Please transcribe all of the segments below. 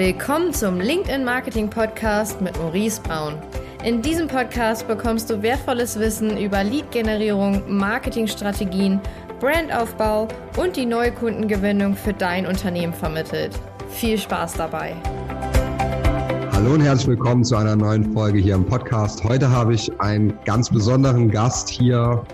Willkommen zum LinkedIn Marketing Podcast mit Maurice Braun. In diesem Podcast bekommst du wertvolles Wissen über Lead-Generierung, Marketingstrategien, Brandaufbau und die neue Kundengewinnung für dein Unternehmen vermittelt. Viel Spaß dabei! Hallo und herzlich willkommen zu einer neuen Folge hier im Podcast. Heute habe ich einen ganz besonderen Gast hier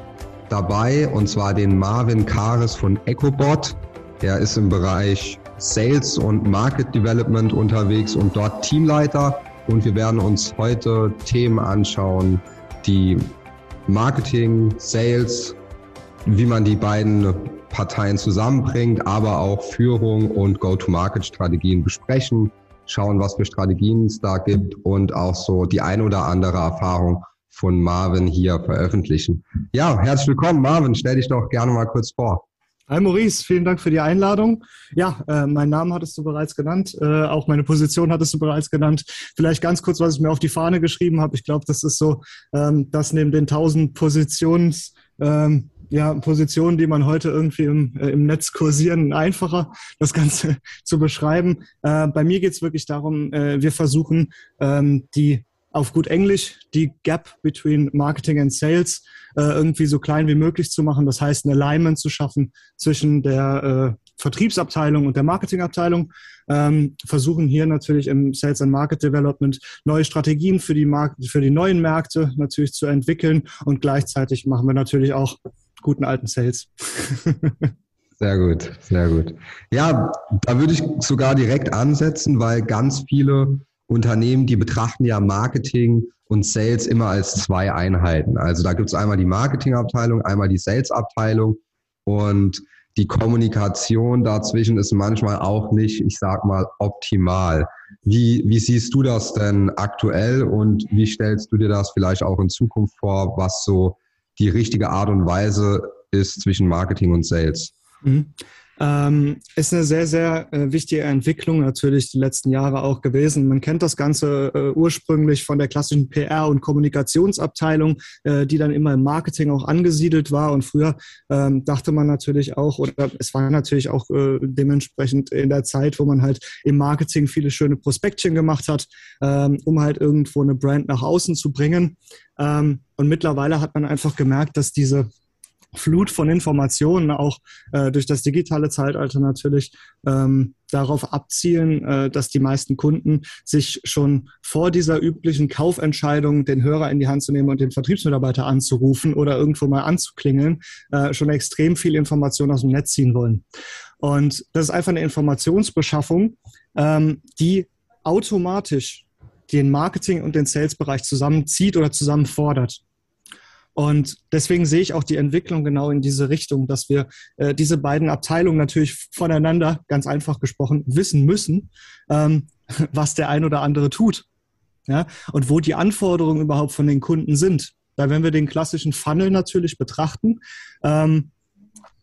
dabei und zwar den Marvin Kares von EcoBot. Er ist im Bereich Sales und Market Development unterwegs und dort Teamleiter. Und wir werden uns heute Themen anschauen, die Marketing, Sales, wie man die beiden Parteien zusammenbringt, aber auch Führung und Go-to-Market-Strategien besprechen, schauen, was für Strategien es da gibt und auch so die ein oder andere Erfahrung von Marvin hier veröffentlichen. Ja, herzlich willkommen, Marvin. Stell dich doch gerne mal kurz vor. Hi Maurice, vielen Dank für die Einladung. Ja, äh, mein Name hattest du bereits genannt, äh, auch meine Position hattest du bereits genannt. Vielleicht ganz kurz, was ich mir auf die Fahne geschrieben habe. Ich glaube, das ist so, ähm, dass neben den tausend Positions, ähm, ja, Positionen, die man heute irgendwie im, äh, im Netz kursieren, einfacher, das Ganze zu beschreiben. Äh, bei mir geht es wirklich darum, äh, wir versuchen, ähm, die auf gut Englisch die Gap between Marketing and Sales äh, irgendwie so klein wie möglich zu machen. Das heißt, ein Alignment zu schaffen zwischen der äh, Vertriebsabteilung und der Marketingabteilung. Ähm, versuchen hier natürlich im Sales and Market Development neue Strategien für die, Mark für die neuen Märkte natürlich zu entwickeln und gleichzeitig machen wir natürlich auch guten alten Sales. Sehr gut, sehr gut. Ja, da würde ich sogar direkt ansetzen, weil ganz viele Unternehmen, die betrachten ja Marketing und Sales immer als zwei Einheiten. Also da gibt es einmal die Marketingabteilung, einmal die Salesabteilung und die Kommunikation dazwischen ist manchmal auch nicht, ich sag mal, optimal. Wie, wie siehst du das denn aktuell und wie stellst du dir das vielleicht auch in Zukunft vor, was so die richtige Art und Weise ist zwischen Marketing und Sales? Mhm. Ähm, ist eine sehr, sehr äh, wichtige Entwicklung natürlich die letzten Jahre auch gewesen. Man kennt das Ganze äh, ursprünglich von der klassischen PR- und Kommunikationsabteilung, äh, die dann immer im Marketing auch angesiedelt war. Und früher ähm, dachte man natürlich auch, oder es war natürlich auch äh, dementsprechend in der Zeit, wo man halt im Marketing viele schöne Prospektchen gemacht hat, ähm, um halt irgendwo eine Brand nach außen zu bringen. Ähm, und mittlerweile hat man einfach gemerkt, dass diese Flut von Informationen, auch äh, durch das digitale Zeitalter natürlich, ähm, darauf abzielen, äh, dass die meisten Kunden sich schon vor dieser üblichen Kaufentscheidung, den Hörer in die Hand zu nehmen und den Vertriebsmitarbeiter anzurufen oder irgendwo mal anzuklingeln, äh, schon extrem viel Information aus dem Netz ziehen wollen. Und das ist einfach eine Informationsbeschaffung, ähm, die automatisch den Marketing- und den Sales-Bereich zusammenzieht oder zusammenfordert. Und deswegen sehe ich auch die Entwicklung genau in diese Richtung, dass wir äh, diese beiden Abteilungen natürlich voneinander, ganz einfach gesprochen, wissen müssen, ähm, was der ein oder andere tut. Ja? Und wo die Anforderungen überhaupt von den Kunden sind. Weil wenn wir den klassischen Funnel natürlich betrachten, ähm,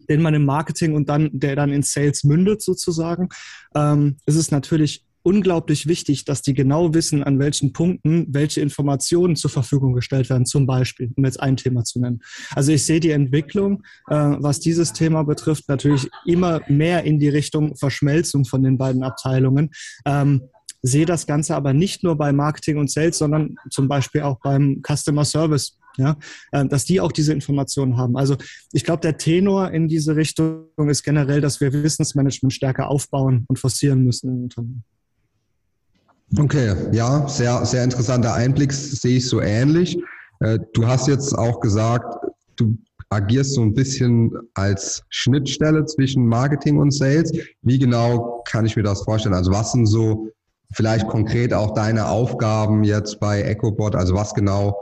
den man im Marketing und dann, der dann in Sales mündet sozusagen, ähm, ist es natürlich unglaublich wichtig, dass die genau wissen, an welchen Punkten welche Informationen zur Verfügung gestellt werden, zum Beispiel, um jetzt ein Thema zu nennen. Also ich sehe die Entwicklung, äh, was dieses Thema betrifft, natürlich immer mehr in die Richtung Verschmelzung von den beiden Abteilungen. Ähm, sehe das Ganze aber nicht nur bei Marketing und Sales, sondern zum Beispiel auch beim Customer Service. Ja, äh, dass die auch diese Informationen haben. Also ich glaube, der Tenor in diese Richtung ist generell, dass wir Wissensmanagement stärker aufbauen und forcieren müssen im Unternehmen. Okay, ja, sehr, sehr interessanter Einblick, sehe ich so ähnlich. Äh, du hast jetzt auch gesagt, du agierst so ein bisschen als Schnittstelle zwischen Marketing und Sales. Wie genau kann ich mir das vorstellen? Also was sind so vielleicht konkret auch deine Aufgaben jetzt bei EcoBot? Also was genau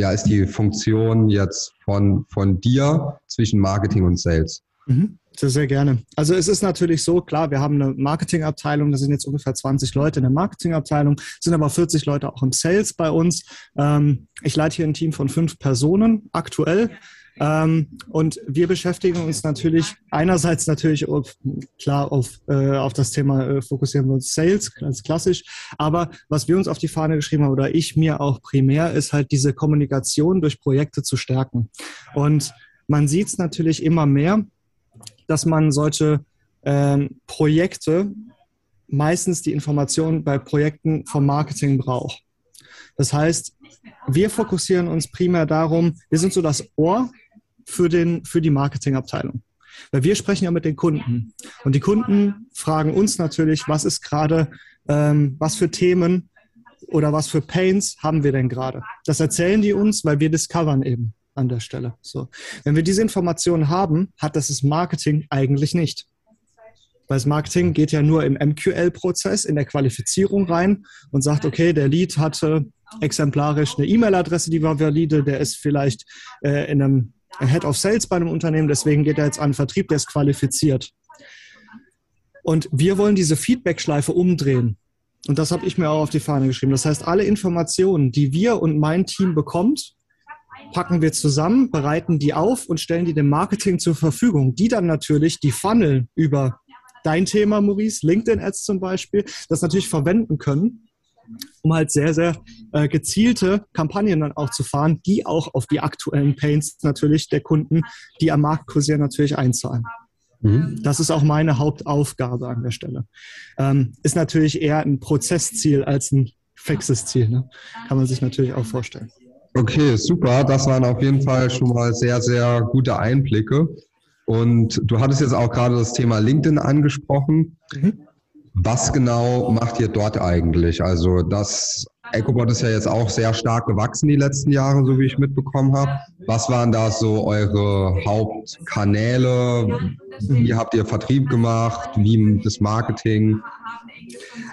ja, ist die Funktion jetzt von, von dir zwischen Marketing und Sales? Mhm. Sehr, sehr gerne. Also es ist natürlich so, klar, wir haben eine Marketingabteilung, da sind jetzt ungefähr 20 Leute in der Marketingabteilung, sind aber 40 Leute auch im Sales bei uns. Ähm, ich leite hier ein Team von fünf Personen aktuell. Ähm, und wir beschäftigen uns natürlich einerseits natürlich auf, klar auf, äh, auf das Thema äh, fokussieren wir uns Sales, ganz klassisch. Aber was wir uns auf die Fahne geschrieben haben oder ich mir auch primär, ist halt diese Kommunikation durch Projekte zu stärken. Und man sieht es natürlich immer mehr, dass man solche ähm, Projekte meistens die Informationen bei Projekten vom Marketing braucht. Das heißt, wir fokussieren uns primär darum, wir sind so das Ohr für, den, für die Marketingabteilung. Weil wir sprechen ja mit den Kunden. Und die Kunden fragen uns natürlich, was ist gerade, ähm, was für Themen oder was für Pains haben wir denn gerade? Das erzählen die uns, weil wir discovern eben an der Stelle. So. Wenn wir diese Informationen haben, hat das das Marketing eigentlich nicht. Weil das Marketing geht ja nur im MQL-Prozess, in der Qualifizierung rein und sagt, okay, der Lead hatte exemplarisch eine E-Mail-Adresse, die war valide, der ist vielleicht äh, in einem Head of Sales bei einem Unternehmen, deswegen geht er jetzt an den Vertrieb, der ist qualifiziert. Und wir wollen diese Feedback-Schleife umdrehen. Und das habe ich mir auch auf die Fahne geschrieben. Das heißt, alle Informationen, die wir und mein Team bekommt, packen wir zusammen, bereiten die auf und stellen die dem Marketing zur Verfügung, die dann natürlich die Funnel über dein Thema, Maurice, LinkedIn-Ads zum Beispiel, das natürlich verwenden können, um halt sehr, sehr äh, gezielte Kampagnen dann auch zu fahren, die auch auf die aktuellen Pains natürlich der Kunden, die am Markt kursieren, natürlich einzahlen. Mhm. Das ist auch meine Hauptaufgabe an der Stelle. Ähm, ist natürlich eher ein Prozessziel als ein fixes Ziel. Ne? Kann man sich natürlich auch vorstellen. Okay, super. Das waren auf jeden Fall schon mal sehr, sehr gute Einblicke. Und du hattest jetzt auch gerade das Thema LinkedIn angesprochen. Mhm. Was genau macht ihr dort eigentlich? Also das EcoBot ist ja jetzt auch sehr stark gewachsen die letzten Jahre, so wie ich mitbekommen habe. Was waren da so eure Hauptkanäle? Wie habt ihr Vertrieb gemacht? Wie das Marketing?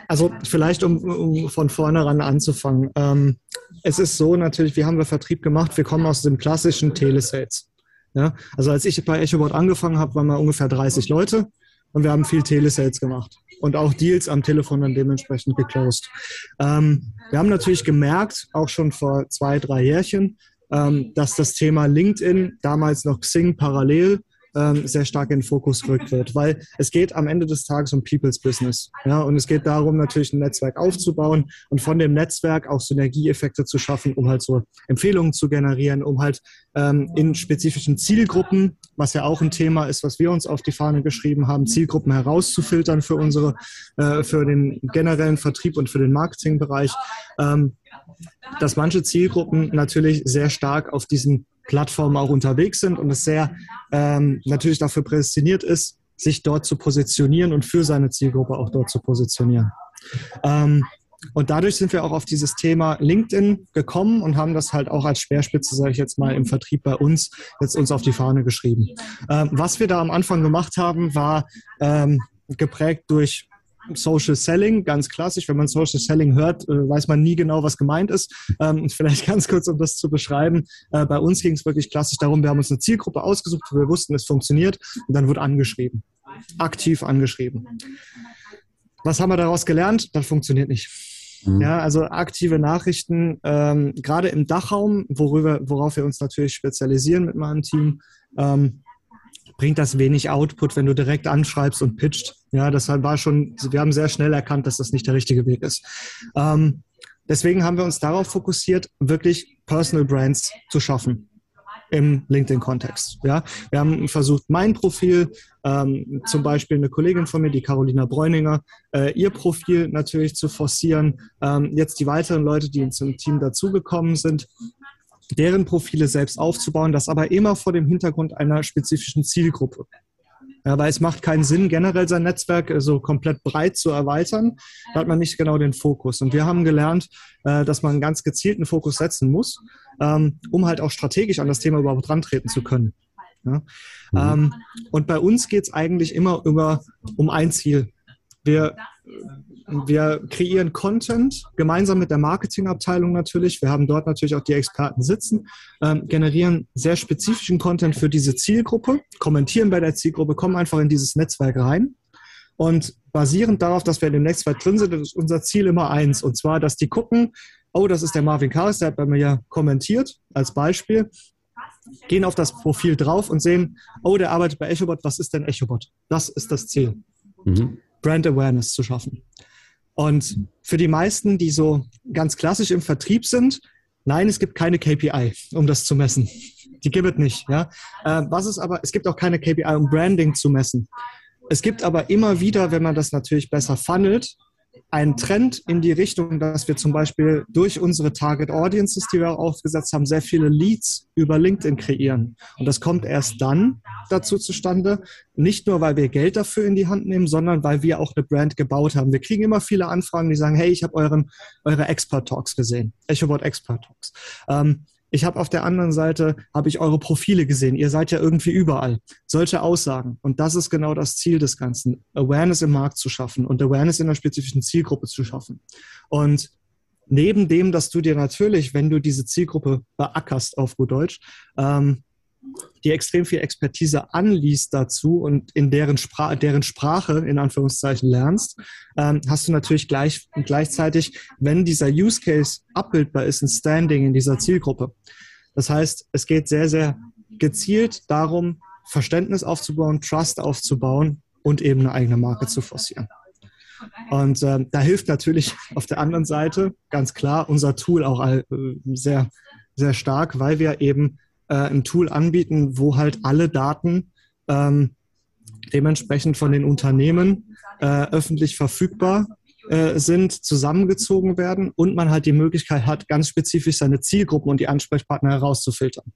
Also vielleicht, um, um von vornherein anzufangen. Ähm, es ist so natürlich, wir haben wir Vertrieb gemacht, wir kommen aus dem klassischen Telesales. Ja? Also als ich bei EchoBot angefangen habe, waren wir ungefähr 30 Leute und wir haben viel Telesales gemacht und auch Deals am Telefon dann dementsprechend geclosed. Ähm, wir haben natürlich gemerkt, auch schon vor zwei, drei Jährchen, ähm, dass das Thema LinkedIn, damals noch Xing parallel, ähm, sehr stark in den Fokus rückt wird, weil es geht am Ende des Tages um People's Business. Ja, und es geht darum, natürlich ein Netzwerk aufzubauen und von dem Netzwerk auch Synergieeffekte zu schaffen, um halt so Empfehlungen zu generieren, um halt ähm, in spezifischen Zielgruppen, was ja auch ein Thema ist, was wir uns auf die Fahne geschrieben haben, Zielgruppen herauszufiltern für unsere, äh, für den generellen Vertrieb und für den Marketingbereich. Ähm, dass manche Zielgruppen natürlich sehr stark auf diesen Plattformen auch unterwegs sind und es sehr ähm, natürlich dafür prädestiniert ist, sich dort zu positionieren und für seine Zielgruppe auch dort zu positionieren. Ähm, und dadurch sind wir auch auf dieses Thema LinkedIn gekommen und haben das halt auch als Speerspitze, sage ich jetzt mal, im Vertrieb bei uns jetzt uns auf die Fahne geschrieben. Ähm, was wir da am Anfang gemacht haben, war ähm, geprägt durch Social Selling, ganz klassisch. Wenn man Social Selling hört, äh, weiß man nie genau, was gemeint ist. Ähm, vielleicht ganz kurz, um das zu beschreiben. Äh, bei uns ging es wirklich klassisch darum, wir haben uns eine Zielgruppe ausgesucht, wo wir wussten, es funktioniert und dann wird angeschrieben. Aktiv angeschrieben. Was haben wir daraus gelernt? Das funktioniert nicht. Mhm. Ja, also aktive Nachrichten, ähm, gerade im Dachraum, worüber, worauf wir uns natürlich spezialisieren mit meinem Team, ähm, bringt das wenig Output, wenn du direkt anschreibst und pitcht. Ja, deshalb war schon, wir haben sehr schnell erkannt, dass das nicht der richtige Weg ist. Ähm, deswegen haben wir uns darauf fokussiert, wirklich Personal Brands zu schaffen im LinkedIn-Kontext. Ja, wir haben versucht, mein Profil, ähm, zum Beispiel eine Kollegin von mir, die Carolina Bräuninger, äh, ihr Profil natürlich zu forcieren. Ähm, jetzt die weiteren Leute, die zum Team dazugekommen sind, deren Profile selbst aufzubauen, das aber immer vor dem Hintergrund einer spezifischen Zielgruppe. Ja, weil es macht keinen Sinn, generell sein Netzwerk äh, so komplett breit zu erweitern. Da hat man nicht genau den Fokus. Und wir haben gelernt, äh, dass man einen ganz gezielten Fokus setzen muss, ähm, um halt auch strategisch an das Thema überhaupt rantreten zu können. Ja? Mhm. Ähm, und bei uns geht es eigentlich immer über, um ein Ziel. Wir wir kreieren Content gemeinsam mit der Marketingabteilung natürlich. Wir haben dort natürlich auch die Experten sitzen, ähm, generieren sehr spezifischen Content für diese Zielgruppe, kommentieren bei der Zielgruppe, kommen einfach in dieses Netzwerk rein. Und basierend darauf, dass wir in dem Netzwerk drin sind, ist unser Ziel immer eins. Und zwar, dass die gucken, oh, das ist der Marvin Karis, der hat bei mir ja kommentiert, als Beispiel. Gehen auf das Profil drauf und sehen, oh, der arbeitet bei EchoBot, was ist denn EchoBot? Das ist das Ziel. Mhm. Brand Awareness zu schaffen. Und für die meisten, die so ganz klassisch im Vertrieb sind, nein, es gibt keine KPI, um das zu messen. Die gibt es nicht. Ja? Äh, was ist aber, es gibt auch keine KPI, um Branding zu messen. Es gibt aber immer wieder, wenn man das natürlich besser funnelt, einen Trend in die Richtung, dass wir zum Beispiel durch unsere Target Audiences, die wir aufgesetzt haben, sehr viele Leads über LinkedIn kreieren. Und das kommt erst dann dazu zustande, nicht nur, weil wir Geld dafür in die Hand nehmen, sondern weil wir auch eine Brand gebaut haben. Wir kriegen immer viele Anfragen, die sagen, hey, ich habe euren, eure Expert Talks gesehen. EchoBot Expert Talks. Ähm, ich habe auf der anderen Seite, habe ich eure Profile gesehen. Ihr seid ja irgendwie überall. Solche Aussagen. Und das ist genau das Ziel des Ganzen. Awareness im Markt zu schaffen und Awareness in einer spezifischen Zielgruppe zu schaffen. Und neben dem, dass du dir natürlich, wenn du diese Zielgruppe beackerst auf gut Deutsch, ähm, die extrem viel Expertise anliest dazu und in deren, Spra deren Sprache in Anführungszeichen lernst, ähm, hast du natürlich gleich, gleichzeitig, wenn dieser Use Case abbildbar ist, ein Standing in dieser Zielgruppe. Das heißt, es geht sehr, sehr gezielt darum, Verständnis aufzubauen, Trust aufzubauen und eben eine eigene Marke zu forcieren. Und äh, da hilft natürlich auf der anderen Seite ganz klar unser Tool auch äh, sehr, sehr stark, weil wir eben äh, ein Tool anbieten, wo halt alle Daten ähm, dementsprechend von den Unternehmen äh, öffentlich verfügbar äh, sind, zusammengezogen werden und man halt die Möglichkeit hat, ganz spezifisch seine Zielgruppen und die Ansprechpartner herauszufiltern.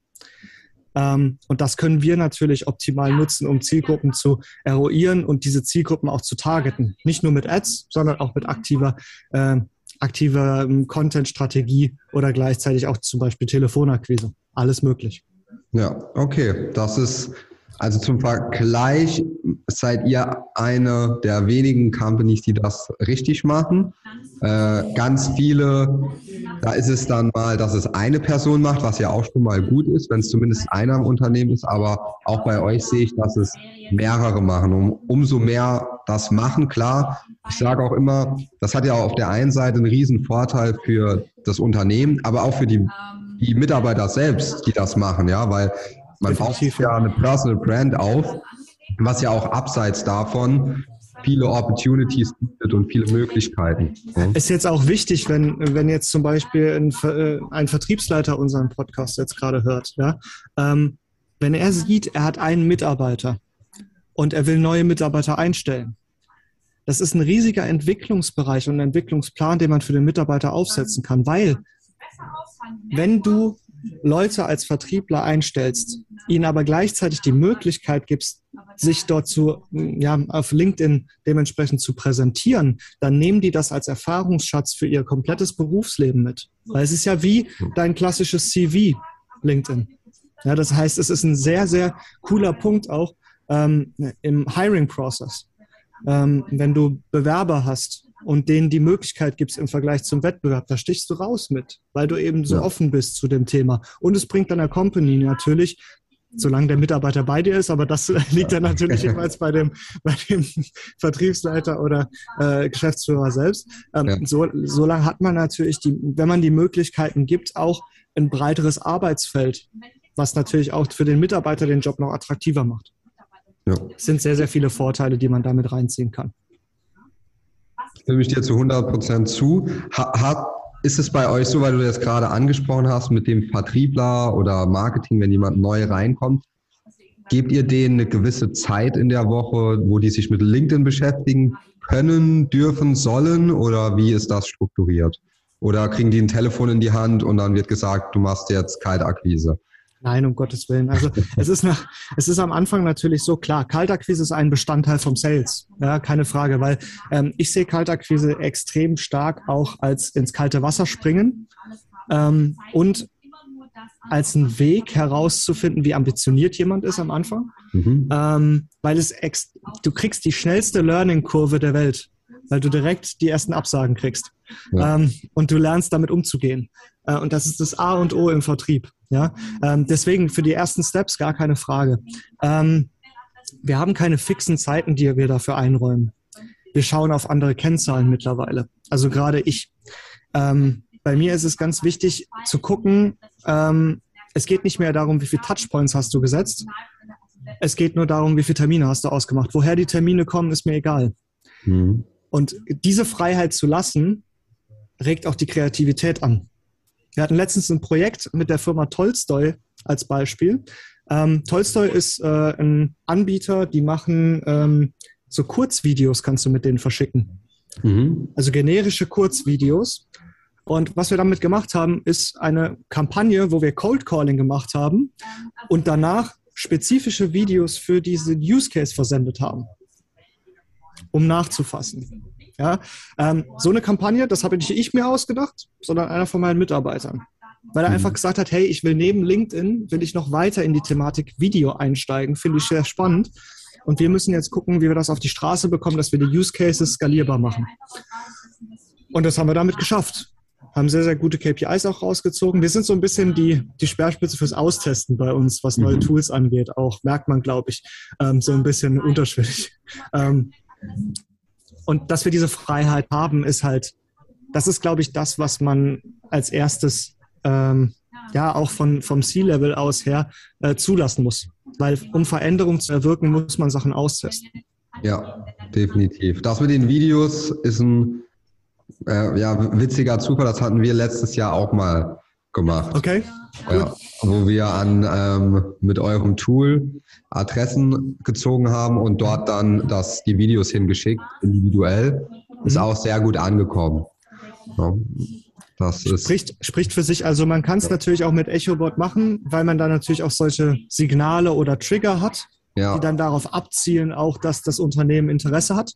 Ähm, und das können wir natürlich optimal nutzen, um Zielgruppen zu eruieren und diese Zielgruppen auch zu targeten. Nicht nur mit Ads, sondern auch mit aktiver, äh, aktiver Content-Strategie oder gleichzeitig auch zum Beispiel Telefonakquise alles möglich. Ja, okay. Das ist also zum Vergleich seid ihr eine der wenigen Companies, die das richtig machen. Äh, ganz viele, da ist es dann mal, dass es eine Person macht, was ja auch schon mal gut ist, wenn es zumindest einer im Unternehmen ist. Aber auch bei euch sehe ich, dass es mehrere machen. Um, umso mehr das machen, klar. Ich sage auch immer, das hat ja auf der einen Seite einen riesen Vorteil für das Unternehmen, aber auch für die die Mitarbeiter selbst, die das machen, ja, weil man baut ja eine Personal Brand auf, was ja auch abseits davon viele Opportunities bietet und viele Möglichkeiten. Ist jetzt auch wichtig, wenn, wenn jetzt zum Beispiel ein, äh, ein Vertriebsleiter unseren Podcast jetzt gerade hört, ja, ähm, wenn er sieht, er hat einen Mitarbeiter und er will neue Mitarbeiter einstellen. Das ist ein riesiger Entwicklungsbereich und ein Entwicklungsplan, den man für den Mitarbeiter aufsetzen kann, weil wenn du Leute als Vertriebler einstellst, ihnen aber gleichzeitig die Möglichkeit gibst, sich dort zu, ja, auf LinkedIn dementsprechend zu präsentieren, dann nehmen die das als Erfahrungsschatz für ihr komplettes Berufsleben mit. Weil es ist ja wie dein klassisches CV, LinkedIn. Ja, das heißt, es ist ein sehr, sehr cooler Punkt auch ähm, im Hiring-Process. Ähm, wenn du Bewerber hast, und denen die Möglichkeit gibst im Vergleich zum Wettbewerb, da stichst du raus mit, weil du eben so ja. offen bist zu dem Thema. Und es bringt deiner Company natürlich solange der Mitarbeiter bei dir ist, aber das liegt dann natürlich jeweils bei dem, bei dem Vertriebsleiter oder äh, Geschäftsführer selbst. Ähm, ja. so, so lange hat man natürlich, die, wenn man die Möglichkeiten gibt, auch ein breiteres Arbeitsfeld, was natürlich auch für den Mitarbeiter den Job noch attraktiver macht. Ja. Es sind sehr, sehr viele Vorteile, die man damit reinziehen kann stimme ich dir zu 100 Prozent zu. Hat, ist es bei euch so, weil du das gerade angesprochen hast mit dem Vertriebler oder Marketing, wenn jemand neu reinkommt, gebt ihr denen eine gewisse Zeit in der Woche, wo die sich mit LinkedIn beschäftigen können, dürfen, sollen oder wie ist das strukturiert? Oder kriegen die ein Telefon in die Hand und dann wird gesagt, du machst jetzt Kaltakquise? Nein, um Gottes Willen. Also es ist, nach, es ist am Anfang natürlich so klar, Kaltakquise ist ein Bestandteil vom Sales. Ja, keine Frage, weil ähm, ich sehe Kaltakquise extrem stark auch als ins kalte Wasser springen ähm, und als einen Weg herauszufinden, wie ambitioniert jemand ist am Anfang. Mhm. Ähm, weil es ex du kriegst die schnellste Learning-Kurve der Welt, weil du direkt die ersten Absagen kriegst. Ja. Ähm, und du lernst damit umzugehen. Äh, und das ist das A und O im Vertrieb. Ja, ähm, deswegen für die ersten Steps gar keine Frage. Ähm, wir haben keine fixen Zeiten, die wir dafür einräumen. Wir schauen auf andere Kennzahlen mittlerweile. Also gerade ich. Ähm, bei mir ist es ganz wichtig zu gucken, ähm, es geht nicht mehr darum, wie viele Touchpoints hast du gesetzt. Es geht nur darum, wie viele Termine hast du ausgemacht. Woher die Termine kommen, ist mir egal. Mhm. Und diese Freiheit zu lassen, regt auch die Kreativität an. Wir hatten letztens ein Projekt mit der Firma Tolstoy als Beispiel. Ähm, Tolstoy ist äh, ein Anbieter, die machen ähm, so Kurzvideos kannst du mit denen verschicken. Mhm. Also generische Kurzvideos. Und was wir damit gemacht haben, ist eine Kampagne, wo wir Cold Calling gemacht haben und danach spezifische Videos für diesen Use Case versendet haben, um nachzufassen. Ja, ähm, so eine Kampagne, das habe nicht ich mir ausgedacht, sondern einer von meinen Mitarbeitern. Weil er einfach mhm. gesagt hat, hey, ich will neben LinkedIn, will ich noch weiter in die Thematik Video einsteigen, finde ich sehr spannend. Und wir müssen jetzt gucken, wie wir das auf die Straße bekommen, dass wir die Use Cases skalierbar machen. Und das haben wir damit geschafft haben sehr, sehr gute KPIs auch rausgezogen. Wir sind so ein bisschen die, die Speerspitze fürs Austesten bei uns, was neue mhm. Tools angeht. Auch merkt man, glaube ich, ähm, so ein bisschen unterschwellig. Ähm, und dass wir diese Freiheit haben, ist halt, das ist, glaube ich, das, was man als erstes ähm, ja auch von, vom C-Level aus her äh, zulassen muss. Weil um Veränderungen zu erwirken, muss man Sachen austesten. Ja, definitiv. Das mit den Videos ist ein äh, ja, witziger Zufall, das hatten wir letztes Jahr auch mal gemacht. Okay. Ja, wo wir an ähm, mit eurem Tool Adressen gezogen haben und dort dann das, die Videos hingeschickt, individuell. Ist mhm. auch sehr gut angekommen. Ja, das ist spricht, spricht für sich. Also man kann es natürlich auch mit EchoBot machen, weil man da natürlich auch solche Signale oder Trigger hat, ja. die dann darauf abzielen, auch dass das Unternehmen Interesse hat.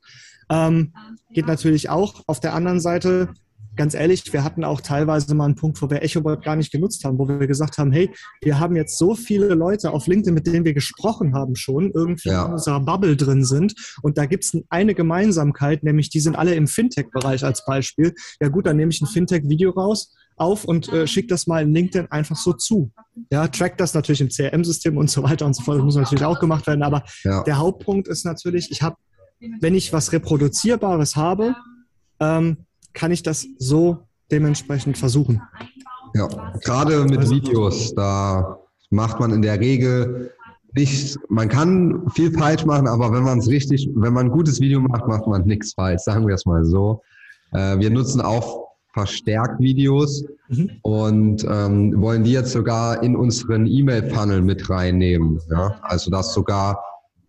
Ähm, geht natürlich auch. Auf der anderen Seite, ganz ehrlich, wir hatten auch teilweise mal einen Punkt, wo wir EchoBot gar nicht genutzt haben, wo wir gesagt haben, hey, wir haben jetzt so viele Leute auf LinkedIn, mit denen wir gesprochen haben schon, irgendwie ja. in unserer Bubble drin sind. Und da gibt es eine Gemeinsamkeit, nämlich die sind alle im Fintech-Bereich als Beispiel. Ja gut, dann nehme ich ein Fintech-Video raus auf und äh, schicke das mal in LinkedIn einfach so zu. Ja, track das natürlich im CRM-System und so weiter und so fort. Das muss natürlich auch gemacht werden. Aber ja. der Hauptpunkt ist natürlich, ich habe wenn ich was Reproduzierbares habe, ähm, kann ich das so dementsprechend versuchen. Ja, gerade mit Videos, da macht man in der Regel nicht, man kann viel falsch machen, aber wenn man es richtig, wenn man ein gutes Video macht, macht man nichts falsch, sagen wir es mal so. Äh, wir nutzen auch verstärkt Videos mhm. und ähm, wollen die jetzt sogar in unseren E-Mail-Funnel mit reinnehmen. Ja? Also dass sogar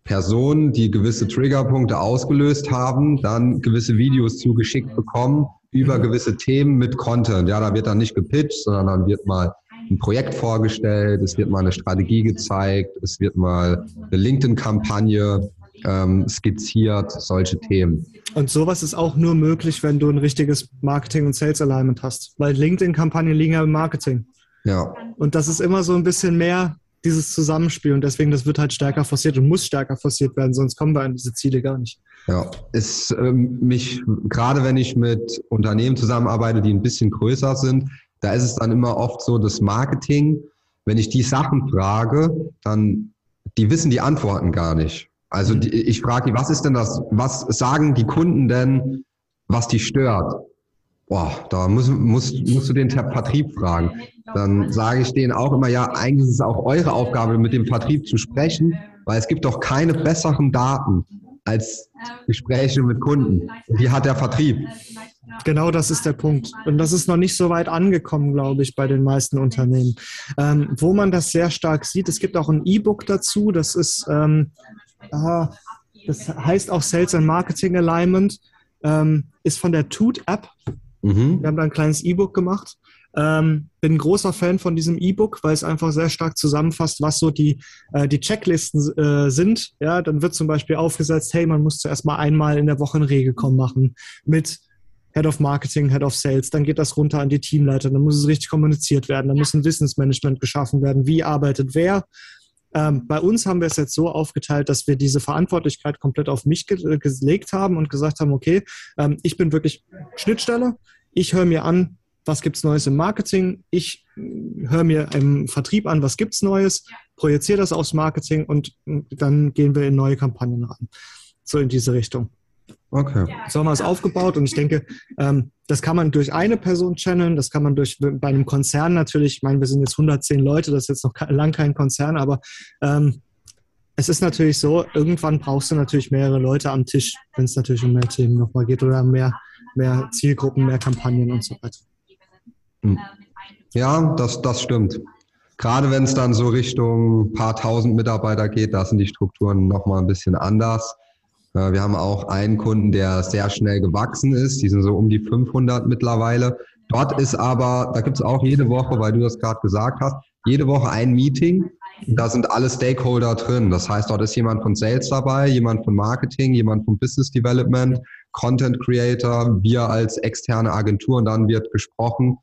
Personen, die gewisse Triggerpunkte ausgelöst haben, dann gewisse Videos zugeschickt bekommen über gewisse Themen mit Content. Ja, da wird dann nicht gepitcht, sondern dann wird mal ein Projekt vorgestellt, es wird mal eine Strategie gezeigt, es wird mal eine LinkedIn-Kampagne ähm, skizziert, solche Themen. Und sowas ist auch nur möglich, wenn du ein richtiges Marketing- und Sales-Alignment hast, weil LinkedIn-Kampagnen liegen ja im Marketing. Ja. Und das ist immer so ein bisschen mehr dieses Zusammenspiel und deswegen, das wird halt stärker forciert und muss stärker forciert werden, sonst kommen wir an diese Ziele gar nicht. Ja, ist ähm, mich, gerade wenn ich mit Unternehmen zusammenarbeite, die ein bisschen größer sind, da ist es dann immer oft so, das Marketing, wenn ich die Sachen frage, dann, die wissen die Antworten gar nicht. Also die, ich frage die, was ist denn das, was sagen die Kunden denn, was die stört? Boah, da muss, muss, musst du den Vertrieb fragen. Dann sage ich denen auch immer, ja, eigentlich ist es auch eure Aufgabe, mit dem Vertrieb zu sprechen, weil es gibt doch keine besseren Daten als Gespräche mit Kunden. Die hat der Vertrieb. Genau das ist der Punkt. Und das ist noch nicht so weit angekommen, glaube ich, bei den meisten Unternehmen. Ähm, wo man das sehr stark sieht, es gibt auch ein E-Book dazu, das ist, ähm, ah, das heißt auch Sales and Marketing Alignment, ähm, ist von der Toot App. Mhm. Wir haben da ein kleines E-Book gemacht. Ähm, bin ein großer Fan von diesem E-Book, weil es einfach sehr stark zusammenfasst, was so die, äh, die Checklisten äh, sind. Ja, dann wird zum Beispiel aufgesetzt, hey, man muss zuerst mal einmal in der Woche ein Regelcom machen mit Head of Marketing, Head of Sales, dann geht das runter an die Teamleiter, dann muss es richtig kommuniziert werden, dann muss ein Wissensmanagement geschaffen werden, wie arbeitet wer. Ähm, bei uns haben wir es jetzt so aufgeteilt, dass wir diese Verantwortlichkeit komplett auf mich ge äh, gelegt haben und gesagt haben, okay, ähm, ich bin wirklich Schnittstelle, ich höre mir an, was gibt's Neues im Marketing, ich äh, höre mir im Vertrieb an, was gibt's Neues, projiziere das aufs Marketing und äh, dann gehen wir in neue Kampagnen ran. So in diese Richtung. Okay. So haben wir es aufgebaut und ich denke, ähm, das kann man durch eine Person channeln, das kann man durch bei einem Konzern natürlich, ich meine, wir sind jetzt 110 Leute, das ist jetzt noch lang kein Konzern, aber ähm, es ist natürlich so, irgendwann brauchst du natürlich mehrere Leute am Tisch, wenn es natürlich um mehr Themen nochmal geht oder mehr, mehr Zielgruppen, mehr Kampagnen und so weiter. Hm. Ja, das, das stimmt. Gerade wenn es dann so Richtung paar tausend Mitarbeiter geht, da sind die Strukturen nochmal ein bisschen anders. Äh, wir haben auch einen Kunden, der sehr schnell gewachsen ist. Die sind so um die 500 mittlerweile. Dort ist aber, da gibt es auch jede Woche, weil du das gerade gesagt hast, jede Woche ein Meeting. Da sind alle Stakeholder drin. Das heißt, dort ist jemand von Sales dabei, jemand von Marketing, jemand von Business Development, Content Creator, wir als externe Agentur und dann wird gesprochen,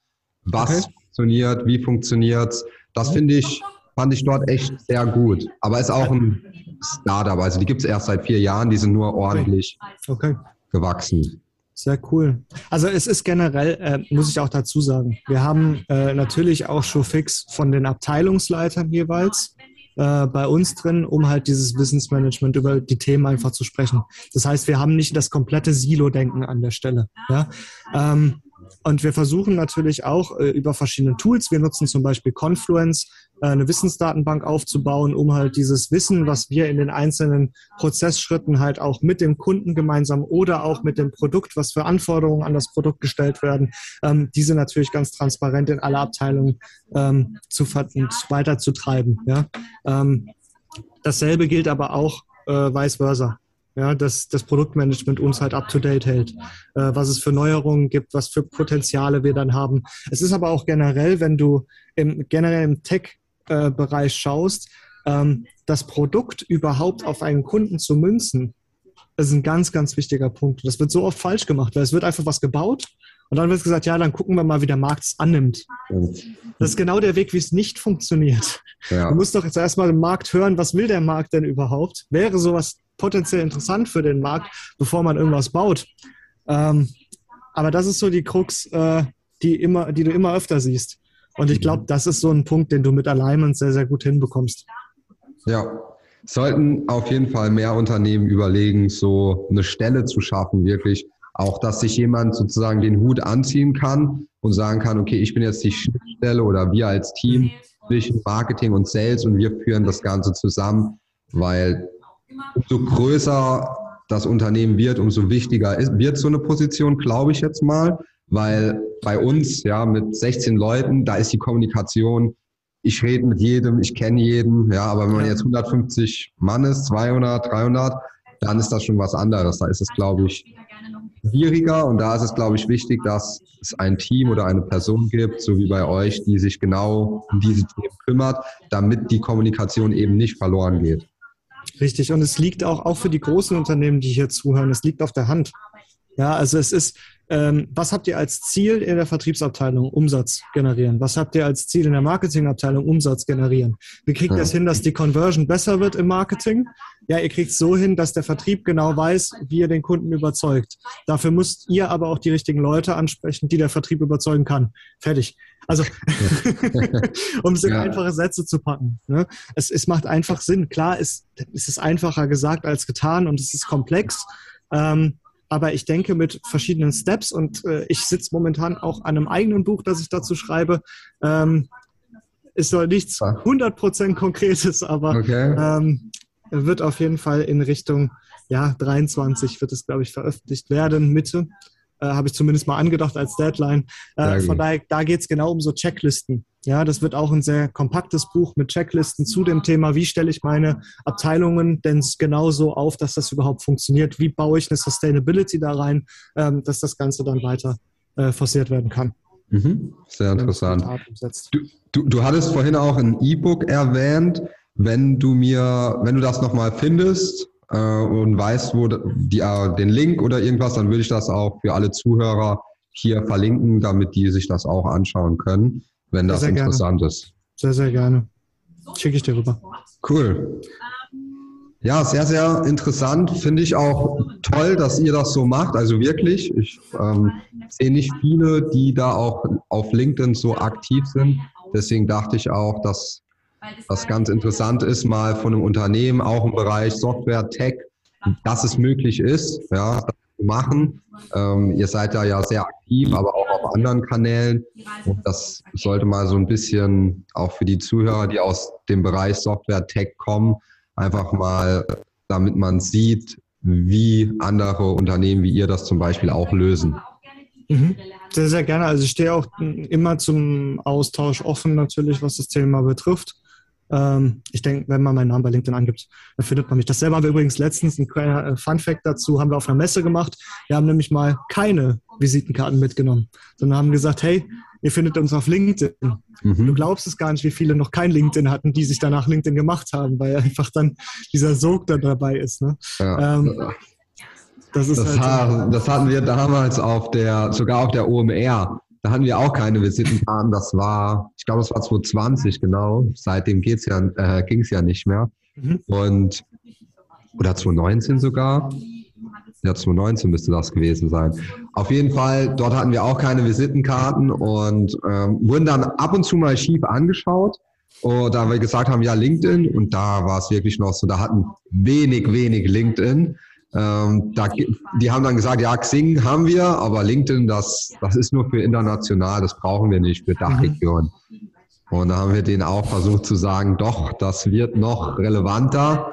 was okay. funktioniert, wie funktioniert's. Das finde ich, fand ich dort echt sehr gut. Aber ist auch ein Startup. Also die gibt es erst seit vier Jahren, die sind nur ordentlich okay. gewachsen. Sehr cool. Also es ist generell, äh, muss ich auch dazu sagen, wir haben äh, natürlich auch Showfix von den Abteilungsleitern jeweils äh, bei uns drin, um halt dieses Wissensmanagement über die Themen einfach zu sprechen. Das heißt, wir haben nicht das komplette Silo-Denken an der Stelle. Ja? Ähm, und wir versuchen natürlich auch äh, über verschiedene Tools, wir nutzen zum Beispiel Confluence, äh, eine Wissensdatenbank aufzubauen, um halt dieses Wissen, was wir in den einzelnen Prozessschritten halt auch mit dem Kunden gemeinsam oder auch mit dem Produkt, was für Anforderungen an das Produkt gestellt werden, ähm, diese natürlich ganz transparent in alle Abteilungen ähm, zu weiterzutreiben. Ja? Ähm, dasselbe gilt aber auch äh, vice versa ja, dass das Produktmanagement uns halt up-to-date hält, äh, was es für Neuerungen gibt, was für Potenziale wir dann haben. Es ist aber auch generell, wenn du im, generell im Tech-Bereich schaust, ähm, das Produkt überhaupt auf einen Kunden zu münzen, ist ein ganz, ganz wichtiger Punkt. Das wird so oft falsch gemacht, weil es wird einfach was gebaut und dann wird gesagt, ja, dann gucken wir mal, wie der Markt es annimmt. Das ist genau der Weg, wie es nicht funktioniert. Ja. Du musst doch jetzt erstmal den Markt hören, was will der Markt denn überhaupt? Wäre sowas potenziell interessant für den Markt, bevor man irgendwas baut? Ähm, aber das ist so die Krux, äh, die, immer, die du immer öfter siehst. Und ich glaube, das ist so ein Punkt, den du mit Alignment sehr, sehr gut hinbekommst. Ja, sollten auf jeden Fall mehr Unternehmen überlegen, so eine Stelle zu schaffen, wirklich auch, dass sich jemand sozusagen den Hut anziehen kann und sagen kann, okay, ich bin jetzt die Schnittstelle oder wir als Team zwischen Marketing und Sales und wir führen das Ganze zusammen, weil umso größer das Unternehmen wird, umso wichtiger ist, wird so eine Position, glaube ich jetzt mal, weil bei uns, ja, mit 16 Leuten, da ist die Kommunikation, ich rede mit jedem, ich kenne jeden, ja, aber wenn man jetzt 150 Mann ist, 200, 300, dann ist das schon was anderes. Da ist es, glaube ich, schwieriger und da ist es, glaube ich, wichtig, dass es ein Team oder eine Person gibt, so wie bei euch, die sich genau um diese Themen kümmert, damit die Kommunikation eben nicht verloren geht. Richtig, und es liegt auch, auch für die großen Unternehmen, die hier zuhören, es liegt auf der Hand. Ja, also es ist, ähm, was habt ihr als Ziel in der Vertriebsabteilung? Umsatz generieren. Was habt ihr als Ziel in der Marketingabteilung? Umsatz generieren. Wie kriegt ihr es hin, dass die Conversion besser wird im Marketing? Ja, ihr kriegt es so hin, dass der Vertrieb genau weiß, wie ihr den Kunden überzeugt. Dafür müsst ihr aber auch die richtigen Leute ansprechen, die der Vertrieb überzeugen kann. Fertig. Also, um es in ja. einfache Sätze zu packen. Ne? Es, es macht einfach Sinn. Klar ist, ist es einfacher gesagt als getan und es ist komplex. Ähm, aber ich denke mit verschiedenen Steps und äh, ich sitze momentan auch an einem eigenen Buch, das ich dazu schreibe. Ähm, es soll nichts 100% Konkretes, aber okay. ähm, wird auf jeden Fall in Richtung ja, 23 wird es, glaube ich, veröffentlicht werden, Mitte. Äh, Habe ich zumindest mal angedacht als Deadline. Äh, von daher, da geht es genau um so Checklisten. Ja, das wird auch ein sehr kompaktes Buch mit Checklisten zu dem Thema, wie stelle ich meine Abteilungen denn genauso auf, dass das überhaupt funktioniert? Wie baue ich eine Sustainability da rein, ähm, dass das Ganze dann weiter äh, forciert werden kann? Mhm. Sehr interessant. Du, du, du hattest vorhin auch ein E-Book erwähnt. Wenn du mir, wenn du das nochmal findest äh, und weißt, wo die, äh, den Link oder irgendwas, dann würde ich das auch für alle Zuhörer hier verlinken, damit die sich das auch anschauen können wenn das sehr, sehr interessant gerne. ist. Sehr, sehr gerne. Schicke ich dir rüber. Cool. Ja, sehr, sehr interessant. Finde ich auch toll, dass ihr das so macht. Also wirklich, ich ähm, sehe nicht viele, die da auch auf LinkedIn so aktiv sind. Deswegen dachte ich auch, dass das ganz interessant ist, mal von einem Unternehmen, auch im Bereich Software, Tech, dass es möglich ist, ja, das zu machen. Ähm, ihr seid da ja sehr aktiv, aber auch auf anderen Kanälen. Und das sollte mal so ein bisschen auch für die Zuhörer, die aus dem Bereich Software Tech kommen, einfach mal, damit man sieht, wie andere Unternehmen wie ihr das zum Beispiel auch lösen. Mhm. Sehr, sehr gerne. Also ich stehe auch immer zum Austausch offen natürlich, was das Thema betrifft. Ähm, ich denke, wenn man meinen Namen bei LinkedIn angibt, dann findet man mich. Dasselbe haben wir übrigens letztens, ein kleiner äh, Fun Fact dazu, haben wir auf einer Messe gemacht. Wir haben nämlich mal keine Visitenkarten mitgenommen, sondern haben gesagt, hey, ihr findet uns auf LinkedIn. Mhm. Du glaubst es gar nicht, wie viele noch kein LinkedIn hatten, die sich danach LinkedIn gemacht haben, weil einfach dann dieser Sog da dabei ist. Ne? Ja. Ähm, das, das, halt, das hatten wir damals auf der, sogar auf der OMR. Da hatten wir auch keine Visitenkarten. Das war, ich glaube, das war 2020 genau. Seitdem geht's ja, äh, ging es ja nicht mehr. Mhm. Und oder 2019 sogar. Ja, 2019 müsste das gewesen sein. Auf jeden Fall, dort hatten wir auch keine Visitenkarten und ähm, wurden dann ab und zu mal schief angeschaut. Und da wir gesagt haben, ja, LinkedIn, und da war es wirklich noch so, da hatten wenig, wenig LinkedIn. Ähm, da, die haben dann gesagt, ja, Xing haben wir, aber LinkedIn, das, das ist nur für international, das brauchen wir nicht für Dachregion. Und da haben wir denen auch versucht zu sagen, doch, das wird noch relevanter,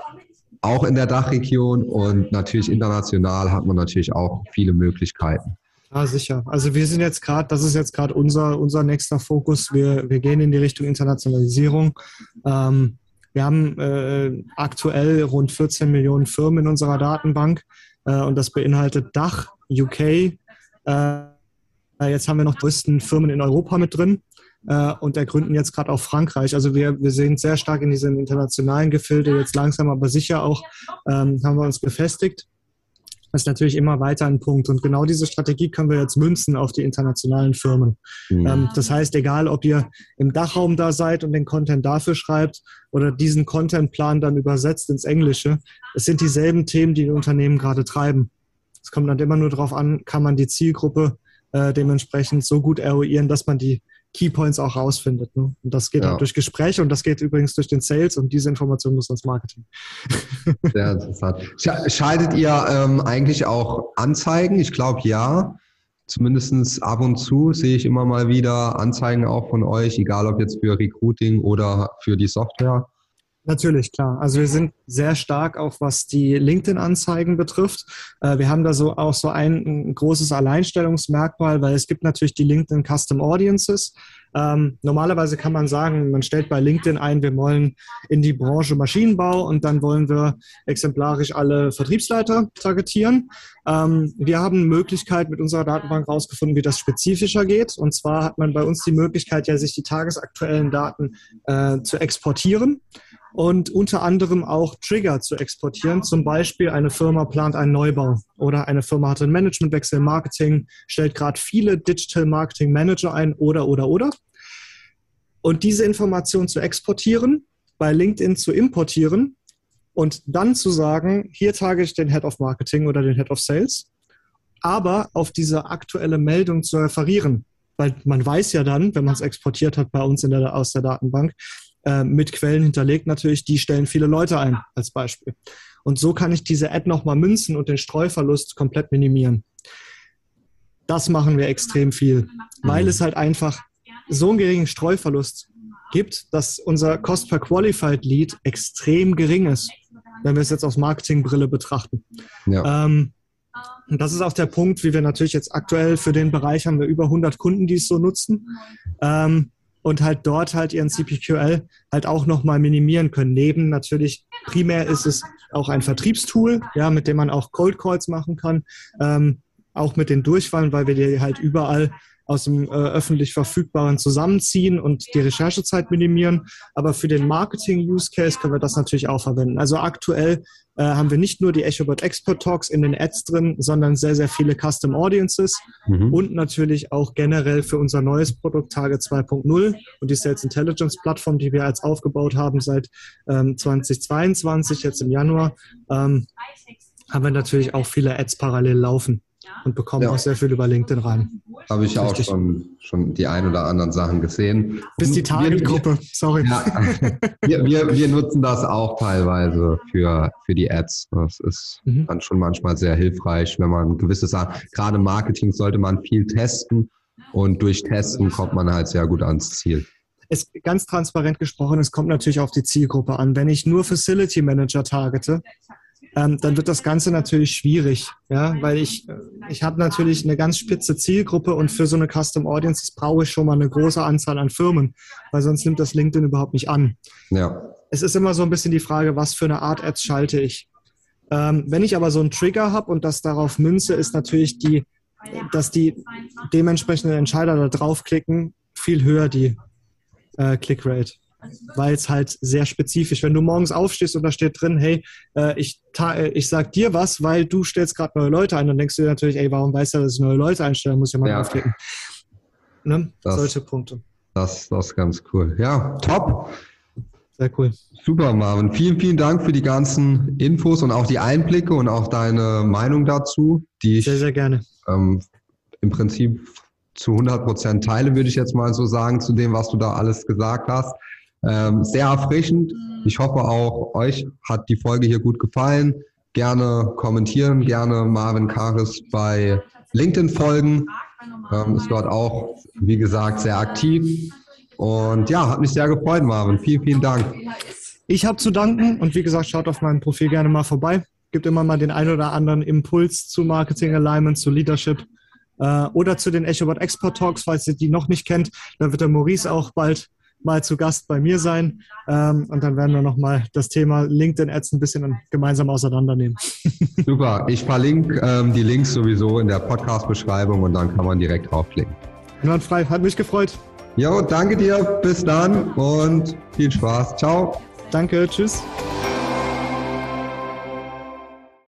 auch in der Dachregion und natürlich international hat man natürlich auch viele Möglichkeiten. Ja, sicher. Also wir sind jetzt gerade, das ist jetzt gerade unser, unser nächster Fokus. Wir, wir gehen in die Richtung Internationalisierung. Ähm, wir haben äh, aktuell rund 14 Millionen Firmen in unserer Datenbank äh, und das beinhaltet Dach, UK. Äh, jetzt haben wir noch die größten Firmen in Europa mit drin äh, und ergründen jetzt gerade auch Frankreich. Also wir, wir sehen sehr stark in diesen internationalen Gefilde, jetzt langsam aber sicher auch ähm, haben wir uns befestigt. Das ist natürlich immer weiter ein Punkt. Und genau diese Strategie können wir jetzt münzen auf die internationalen Firmen. Mhm. Ähm, das heißt, egal ob ihr im Dachraum da seid und den Content dafür schreibt oder diesen Contentplan dann übersetzt ins Englische, es sind dieselben Themen, die die Unternehmen gerade treiben. Es kommt dann immer nur darauf an, kann man die Zielgruppe äh, dementsprechend so gut eruieren, dass man die Keypoints auch rausfindet. Ne? Und das geht ja. auch durch Gespräche und das geht übrigens durch den Sales und diese Information muss ans Marketing. Sehr interessant. Schaltet ihr ähm, eigentlich auch Anzeigen? Ich glaube ja. Zumindest ab und zu sehe ich immer mal wieder Anzeigen auch von euch, egal ob jetzt für Recruiting oder für die Software. Natürlich, klar. Also wir sind sehr stark auch, was die LinkedIn-Anzeigen betrifft. Äh, wir haben da so auch so ein, großes Alleinstellungsmerkmal, weil es gibt natürlich die LinkedIn Custom Audiences. Ähm, normalerweise kann man sagen, man stellt bei LinkedIn ein, wir wollen in die Branche Maschinenbau und dann wollen wir exemplarisch alle Vertriebsleiter targetieren. Ähm, wir haben Möglichkeit mit unserer Datenbank herausgefunden, wie das spezifischer geht. Und zwar hat man bei uns die Möglichkeit, ja, sich die tagesaktuellen Daten äh, zu exportieren und unter anderem auch Trigger zu exportieren. Zum Beispiel eine Firma plant einen Neubau oder eine Firma hat einen Managementwechsel Marketing, stellt gerade viele Digital Marketing Manager ein oder, oder, oder. Und diese Information zu exportieren, bei LinkedIn zu importieren und dann zu sagen, hier trage ich den Head of Marketing oder den Head of Sales, aber auf diese aktuelle Meldung zu referieren. Weil man weiß ja dann, wenn man es exportiert hat bei uns in der, aus der Datenbank, äh, mit Quellen hinterlegt natürlich, die stellen viele Leute ein als Beispiel. Und so kann ich diese Ad nochmal münzen und den Streuverlust komplett minimieren. Das machen wir extrem viel, weil mhm. es halt einfach so einen geringen Streuverlust gibt, dass unser Cost per Qualified Lead extrem gering ist, wenn wir es jetzt aus Marketingbrille betrachten. Ja. Ähm, und das ist auch der Punkt, wie wir natürlich jetzt aktuell für den Bereich haben wir über 100 Kunden, die es so nutzen. Ähm, und halt dort halt ihren CPQL halt auch nochmal minimieren können. Neben natürlich, primär ist es auch ein Vertriebstool, ja, mit dem man auch Cold Calls machen kann, ähm, auch mit den Durchfallen, weil wir die halt überall aus dem äh, öffentlich verfügbaren zusammenziehen und die Recherchezeit minimieren. Aber für den Marketing-Use-Case können wir das natürlich auch verwenden. Also aktuell äh, haben wir nicht nur die EchoBot Expert Talks in den Ads drin, sondern sehr, sehr viele Custom Audiences. Mhm. und natürlich auch generell für unser neues Produkt Target 2.0 und die Sales Intelligence Plattform, die wir jetzt aufgebaut haben seit ähm, 2022, jetzt im Januar, ähm, haben wir natürlich auch viele Ads parallel laufen und bekommen ja. auch sehr viel über LinkedIn rein. Habe ich auch schon, schon die ein oder anderen Sachen gesehen. Bis die Target-Gruppe, sorry. Ja, wir, wir, wir, nutzen das auch teilweise für, für die Ads. Das ist mhm. dann schon manchmal sehr hilfreich, wenn man gewisse Sachen, gerade im Marketing sollte man viel testen und durch Testen kommt man halt sehr gut ans Ziel. Es ganz transparent gesprochen, es kommt natürlich auf die Zielgruppe an. Wenn ich nur Facility Manager targete, ähm, dann wird das Ganze natürlich schwierig, ja, weil ich, ich habe natürlich eine ganz spitze Zielgruppe und für so eine Custom Audience brauche ich schon mal eine große Anzahl an Firmen, weil sonst nimmt das LinkedIn überhaupt nicht an. Ja. Es ist immer so ein bisschen die Frage, was für eine Art Ads schalte ich. Ähm, wenn ich aber so einen Trigger habe und das darauf münze, ist natürlich die, dass die dementsprechenden Entscheider da draufklicken, viel höher die äh, Clickrate. Weil es halt sehr spezifisch, wenn du morgens aufstehst und da steht drin, hey, äh, ich, äh, ich sag dir was, weil du stellst gerade neue Leute ein, dann denkst du dir natürlich, ey, warum weißt du, dass ich neue Leute einstelle, muss ich ja mal ja. draufklicken. Ne? Das, Solche Punkte. Das, das ist ganz cool. Ja, top. Sehr cool. Super, Marvin. Vielen, vielen Dank für die ganzen Infos und auch die Einblicke und auch deine Meinung dazu, die ich sehr, sehr gerne. Ähm, im Prinzip zu 100 Prozent teile, würde ich jetzt mal so sagen, zu dem, was du da alles gesagt hast. Ähm, sehr erfrischend. Ich hoffe auch, euch hat die Folge hier gut gefallen. Gerne kommentieren, gerne Marvin Karis bei LinkedIn folgen. Ähm, ist dort auch, wie gesagt, sehr aktiv. Und ja, hat mich sehr gefreut, Marvin. Vielen, vielen Dank. Ich habe zu danken und wie gesagt, schaut auf meinem Profil gerne mal vorbei. Gibt immer mal den ein oder anderen Impuls zu Marketing Alignment, zu Leadership äh, oder zu den EchoBot Export Talks, falls ihr die noch nicht kennt. Da wird der Maurice auch bald mal zu Gast bei mir sein. Ähm, und dann werden wir nochmal das Thema LinkedIn Ads ein bisschen gemeinsam auseinandernehmen. Super. Ich verlinke ähm, die Links sowieso in der Podcast-Beschreibung und dann kann man direkt draufklicken. frei. Hat mich gefreut. Jo, danke dir. Bis dann und viel Spaß. Ciao. Danke. Tschüss.